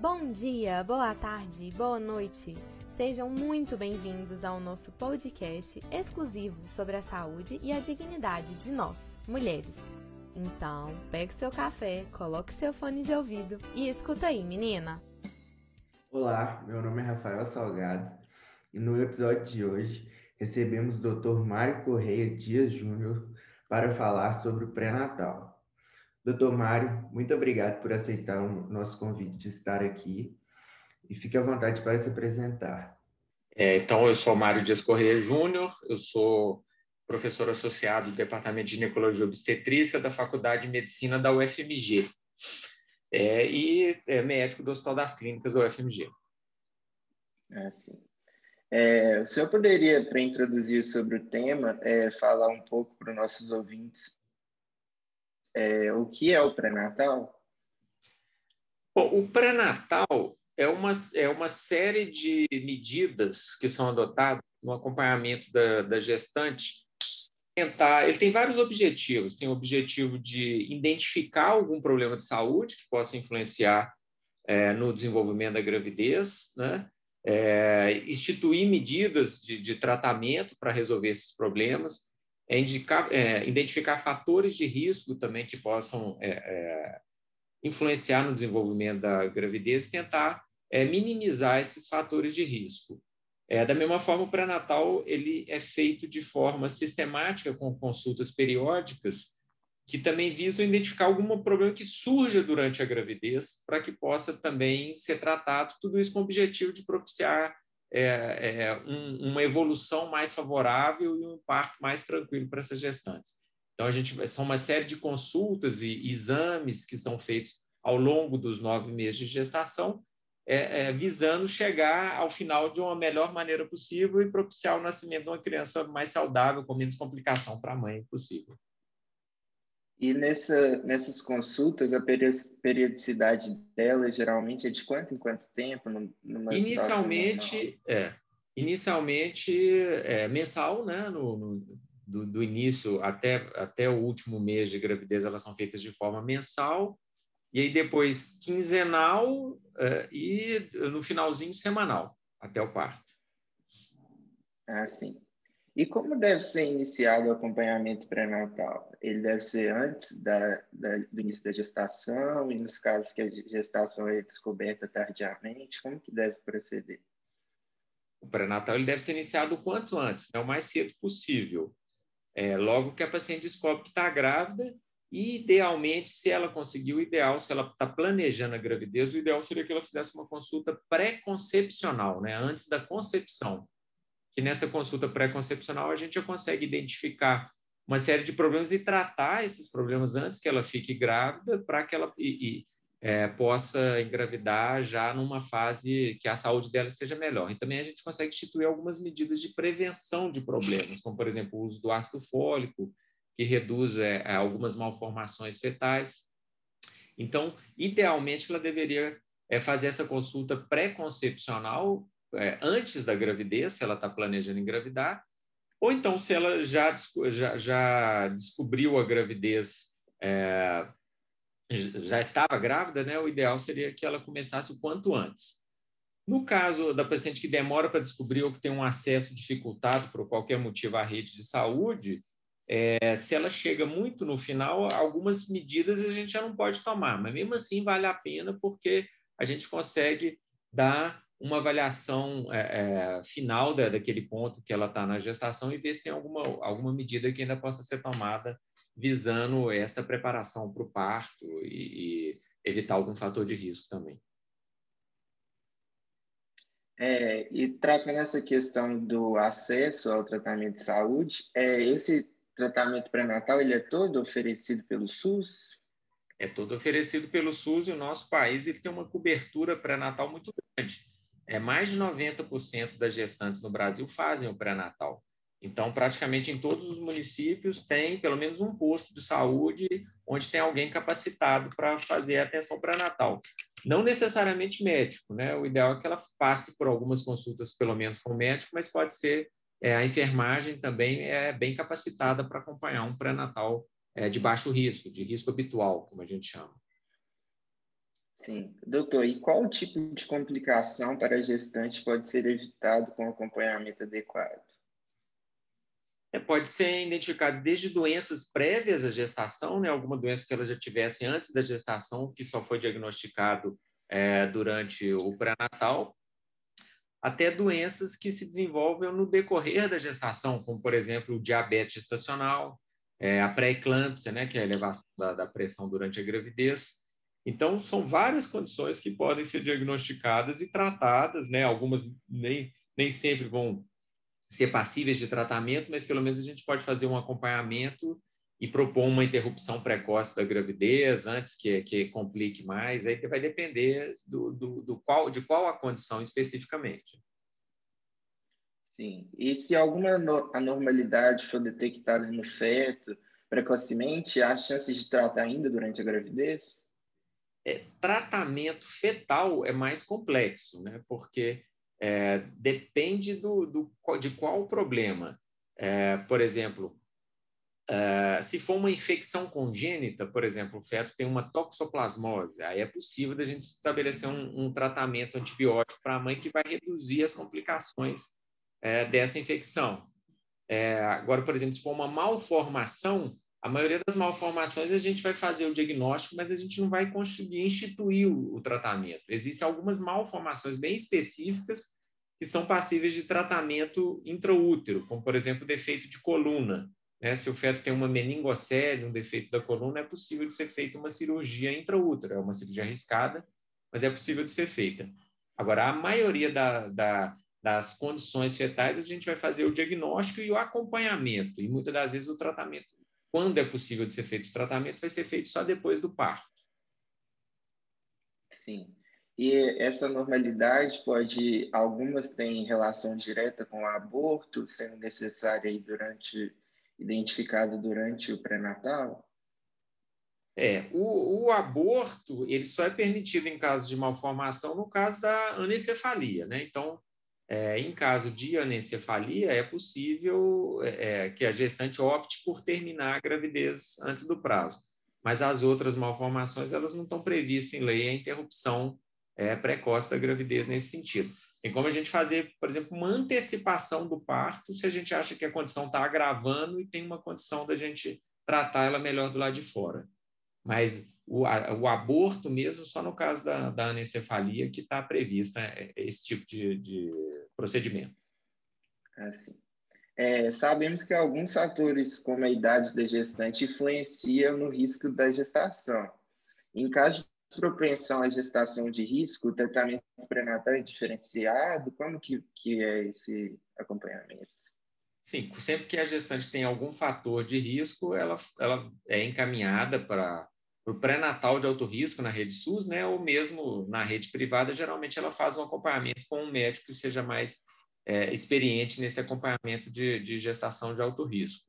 Bom dia, boa tarde, boa noite. Sejam muito bem-vindos ao nosso podcast exclusivo sobre a saúde e a dignidade de nós, mulheres. Então, pegue seu café, coloque seu fone de ouvido e escuta aí, menina. Olá, meu nome é Rafael Salgado e no episódio de hoje recebemos o Dr. Mário Correia Dias Júnior para falar sobre o pré-natal. Doutor Mário, muito obrigado por aceitar o nosso convite de estar aqui e fique à vontade para se apresentar. É, então, eu sou Mário Dias Correia Júnior, eu sou professor associado do Departamento de Ginecologia e Obstetrícia da Faculdade de Medicina da UFMG é, e é médico do Hospital das Clínicas da UFMG. Ah, sim. É, o senhor poderia, para introduzir sobre o tema, é, falar um pouco para os nossos ouvintes é, o que é o pré-natal? o pré-natal é uma, é uma série de medidas que são adotadas no acompanhamento da, da gestante. Tentar, ele tem vários objetivos. Tem o objetivo de identificar algum problema de saúde que possa influenciar é, no desenvolvimento da gravidez, né? É, instituir medidas de, de tratamento para resolver esses problemas, é indicar, é, identificar fatores de risco também que possam é, é, influenciar no desenvolvimento da gravidez e tentar é, minimizar esses fatores de risco. É, da mesma forma, o pré-natal ele é feito de forma sistemática, com consultas periódicas, que também visam identificar algum problema que surja durante a gravidez, para que possa também ser tratado, tudo isso com o objetivo de propiciar é, é, um, uma evolução mais favorável e um parto mais tranquilo para essas gestantes. Então, a gente são uma série de consultas e exames que são feitos ao longo dos nove meses de gestação, é, é, visando chegar ao final de uma melhor maneira possível e propiciar o nascimento de uma criança mais saudável, com menos complicação para a mãe possível. E nessa, nessas consultas, a periodicidade dela geralmente é de quanto em quanto tempo? inicialmente, é, inicialmente é mensal, né? No, no do, do, início até, até o último mês de gravidez, elas são feitas de forma mensal, e aí depois quinzenal é, e no finalzinho semanal, até o parto. Ah, sim. E como deve ser iniciado o acompanhamento pré-natal? Ele deve ser antes da, da, do início da gestação e nos casos que a gestação é descoberta tardiamente, como que deve proceder? O pré-natal ele deve ser iniciado o quanto antes, né? o mais cedo possível. É, logo que a paciente descobre que está grávida e, idealmente, se ela conseguir o ideal, se ela está planejando a gravidez, o ideal seria que ela fizesse uma consulta pré-concepcional, né? antes da concepção que nessa consulta pré-concepcional a gente já consegue identificar uma série de problemas e tratar esses problemas antes que ela fique grávida para que ela e, e, é, possa engravidar já numa fase que a saúde dela esteja melhor. E também a gente consegue instituir algumas medidas de prevenção de problemas, como, por exemplo, o uso do ácido fólico, que reduz é, é algumas malformações fetais. Então, idealmente, ela deveria é, fazer essa consulta pré-concepcional é, antes da gravidez, se ela está planejando engravidar, ou então se ela já, já, já descobriu a gravidez, é, já estava grávida, né? O ideal seria que ela começasse o quanto antes. No caso da paciente que demora para descobrir ou que tem um acesso dificultado por qualquer motivo à rede de saúde, é, se ela chega muito no final, algumas medidas a gente já não pode tomar, mas mesmo assim vale a pena porque a gente consegue dar uma avaliação é, é, final da, daquele ponto que ela está na gestação e ver se tem alguma, alguma medida que ainda possa ser tomada visando essa preparação para o parto e, e, evitar algum fator de risco também. É, e tratando essa questão do acesso ao tratamento de saúde, é, esse tratamento pré-natal ele é todo oferecido pelo SUS? É todo oferecido pelo SUS e o nosso país ele tem uma cobertura pré-natal muito grande é, mais de 90% das gestantes no Brasil fazem o pré-natal. Então, praticamente em todos os municípios tem pelo menos um posto de saúde onde tem alguém capacitado para fazer a atenção pré-natal. Não necessariamente médico, né? O ideal é que ela passe por algumas consultas, pelo menos com o médico, mas pode ser é, a enfermagem também é bem capacitada para acompanhar um pré-natal é, de baixo risco, de risco habitual, como a gente chama. Sim. Doutor, e qual tipo de complicação para a gestante pode ser evitado com acompanhamento adequado? É, pode ser identificado desde doenças prévias à gestação, né, alguma doença que ela já tivesse antes da gestação, que só foi diagnosticado é, durante o pré-natal, até doenças que se desenvolvem no decorrer da gestação, como, por exemplo, o diabetes gestacional, é, a pré-eclâmpsia, né, que é a elevação da, da pressão durante a gravidez, então, são várias condições que podem ser diagnosticadas e tratadas, né? Algumas nem, nem sempre vão ser passíveis de tratamento, mas pelo menos a gente pode fazer um acompanhamento e propor uma interrupção precoce da gravidez antes que, que complique mais. Aí vai depender do, do, do qual, de qual a condição especificamente. Sim. E se alguma anormalidade for detectada no feto precocemente, há chances de tratar ainda durante a gravidez? É, tratamento fetal é mais complexo, né? porque é, depende do, do, de qual problema. É, por exemplo, é, se for uma infecção congênita, por exemplo, o feto tem uma toxoplasmose, aí é possível da gente estabelecer um, um tratamento antibiótico para a mãe que vai reduzir as complicações é, dessa infecção. É, agora, por exemplo, se for uma malformação, a maioria das malformações a gente vai fazer o diagnóstico, mas a gente não vai conseguir instituir o, tratamento. Existem algumas malformações bem específicas que são passíveis de tratamento intraútero, como, por exemplo, defeito de coluna. Né? Se o feto tem uma meningocele, um defeito da coluna, é possível de ser feita uma cirurgia intraútero. É uma cirurgia arriscada, mas é possível de ser feita. Agora, a maioria da, da, das condições fetais, a gente vai fazer o diagnóstico e o acompanhamento, e muitas das vezes o tratamento quando é possível de ser feito o tratamento, vai ser feito só depois do parto. Sim. E essa normalidade pode, algumas têm relação direta com o aborto, sendo necessária aí durante, identificado durante o pré-natal? É, o, o, aborto, ele só é permitido em caso de malformação no caso da anencefalia, né? Então, é, em caso de anencefalia, é possível é, é, que a gestante opte por terminar a gravidez antes do prazo. Mas as outras malformações, elas não estão previstas em lei a interrupção é, precoce da gravidez nesse sentido. Tem como a gente fazer, por exemplo, uma antecipação do parto se a gente acha que a condição está agravando e tem uma condição da gente tratar ela melhor do lado de fora. Mas o, a, o aborto mesmo, só no caso da, da anencefalia que está prevista é, é esse tipo de, de procedimento. Assim. É, sabemos que alguns fatores, como a idade da gestante, influenciam no risco da gestação. Em caso de propensão à gestação de risco, o tratamento pré-natal é diferenciado? Como que, que é esse acompanhamento? Sim, sempre que a gestante tem algum fator de risco, ela, ela é encaminhada para o pré-natal de alto risco na rede SUS, né, ou mesmo na rede privada, geralmente ela faz um acompanhamento com um médico que seja mais é, experiente nesse acompanhamento de, de, gestação de alto risco.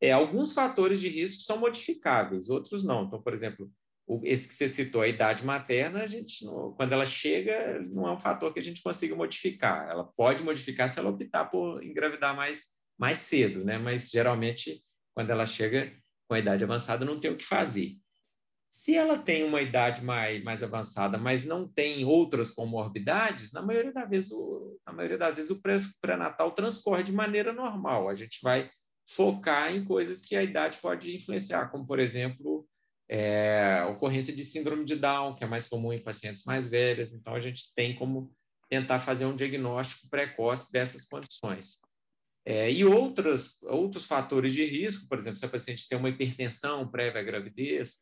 É, alguns fatores de risco são modificáveis, outros não. Então, por exemplo, o, esse que você citou, a idade materna, a gente, não, quando ela chega, não é um fator que a gente consiga modificar. Ela pode modificar se ela optar por engravidar mais, mais cedo, né? mas geralmente, quando ela chega com a idade avançada, não tem o que fazer. Se ela tem uma idade mais, mais avançada, mas não tem outras comorbidades, na maioria, das vezes, o, na maioria das vezes o pré-natal transcorre de maneira normal. A gente vai focar em coisas que a idade pode influenciar, como, por exemplo, é, a ocorrência de síndrome de Down, que é mais comum em pacientes mais velhas. Então, a gente tem como tentar fazer um diagnóstico precoce dessas condições. É, e outros, outros fatores de risco, por exemplo, se a paciente tem uma hipertensão prévia à gravidez,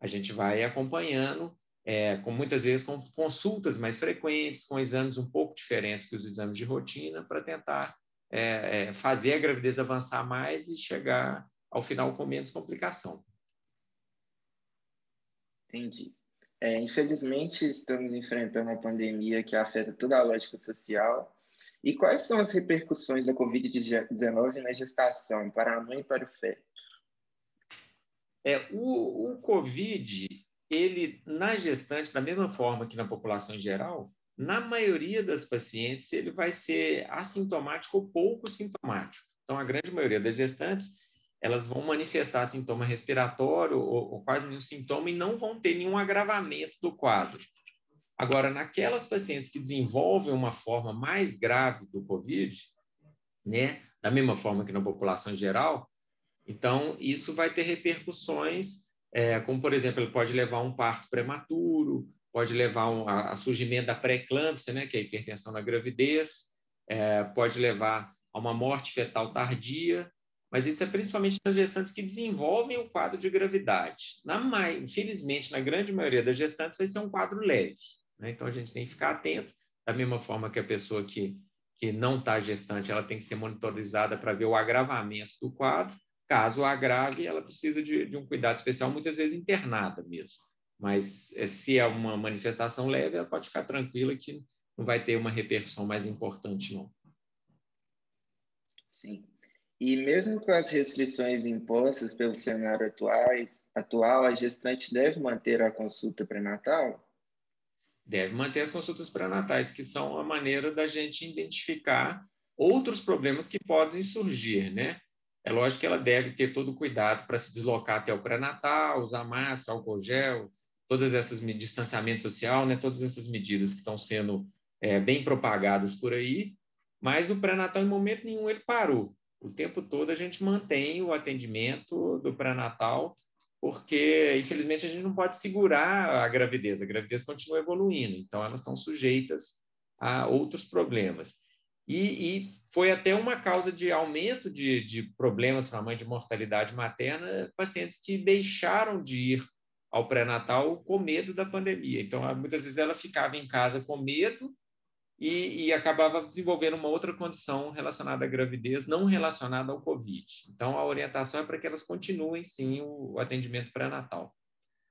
a gente vai acompanhando, é, com muitas vezes com consultas mais frequentes, com exames um pouco diferentes que os exames de rotina, para tentar é, é, fazer a gravidez avançar mais e chegar ao final com menos complicação. Entendi. É, infelizmente, estamos enfrentando uma pandemia que afeta toda a lógica social. E quais são as repercussões da Covid-19 na gestação para a mãe e para o feto? É, o, o COVID, ele, na gestante, da mesma forma que na população em geral, na maioria das pacientes, ele vai ser assintomático ou pouco sintomático. Então, a grande maioria das gestantes, elas vão manifestar sintoma respiratório ou, ou quase nenhum sintoma e não vão ter nenhum agravamento do quadro. Agora, naquelas pacientes que desenvolvem uma forma mais grave do COVID, né, da mesma forma que na população geral, então isso vai ter repercussões, é, como por exemplo, ele pode levar a um parto prematuro, pode levar um, a, a, surgimento da pré-eclâmpsia, né, que é a hipertensão na gravidez, é, pode levar a uma morte fetal tardia, mas isso é principalmente nas gestantes que desenvolvem o quadro de gravidade. Na, infelizmente, na grande maioria das gestantes, vai ser um quadro leve. Né? Então, a gente tem que ficar atento, da mesma forma que a pessoa que, que não está gestante, ela tem que ser monitorizada para ver o agravamento do quadro. Caso agrave, ela precisa de, de um cuidado especial, muitas vezes internada mesmo. Mas eh, se é uma manifestação leve, ela pode ficar tranquila que não vai ter uma repercussão mais importante, não. Sim. E mesmo com as restrições impostas pelo cenário atuais, atual, a gestante deve manter a consulta pré-natal? Deve manter as consultas pré-natais, que são a maneira da gente identificar outros problemas que podem surgir, né? É lógico que ela deve ter todo o cuidado para se deslocar até o pré-natal, usar máscara, álcool gel, todas essas distanciamento social, né? Todas essas medidas que estão sendo é, bem propagadas por aí. Mas o pré-natal, em momento nenhum, ele parou o tempo todo a gente mantém o atendimento do pré-natal, porque, infelizmente, a gente não pode segurar a gravidez, a gravidez continua evoluindo, então elas estão sujeitas a outros problemas. E, e foi até uma causa de aumento de, de problemas para a mãe de mortalidade materna, pacientes que deixaram de ir ao pré-natal com medo da pandemia. Então, muitas vezes ela ficava em casa com medo e, e, acabava desenvolvendo uma outra condição relacionada à gravidez, não relacionada ao Covid. Então, a orientação é para que elas continuem, sim, o, o atendimento pré-natal.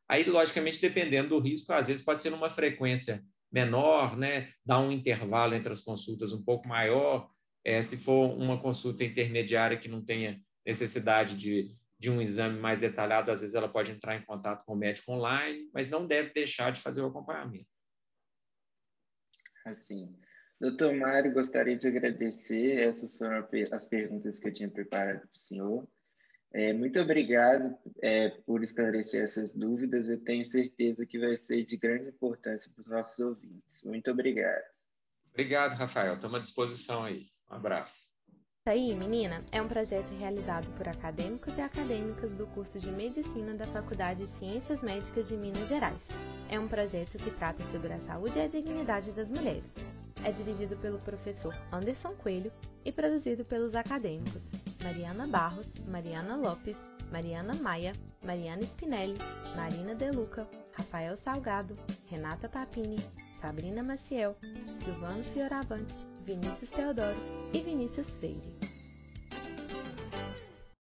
Aí, logicamente, dependendo do risco, às vezes pode ser numa frequência menor, né? Dar um intervalo entre as consultas um pouco maior. É, se for uma consulta intermediária que não tenha necessidade de, de um exame mais detalhado, às vezes ela pode entrar em contato com o médico online, mas não deve deixar de fazer o acompanhamento. Assim, doutor Mário, gostaria de agradecer. Essas foram as perguntas que eu tinha preparado para o senhor. É, muito obrigado é, por esclarecer essas dúvidas. Eu tenho certeza que vai ser de grande importância para os nossos ouvintes. Muito obrigado. Obrigado, Rafael. Estamos à disposição aí. Um abraço. Isso aí, menina, é um projeto realizado por acadêmicos e acadêmicas do curso de Medicina da Faculdade de Ciências Médicas de Minas Gerais. É um projeto que trata sobre a saúde e a dignidade das mulheres. É dirigido pelo professor Anderson Coelho e produzido pelos acadêmicos Mariana Barros, Mariana Lopes, Mariana Maia, Mariana Spinelli, Marina Deluca, Rafael Salgado, Renata Papini, Sabrina Maciel, Silvano Fioravante, Vinícius Teodoro e Vinícius Freire.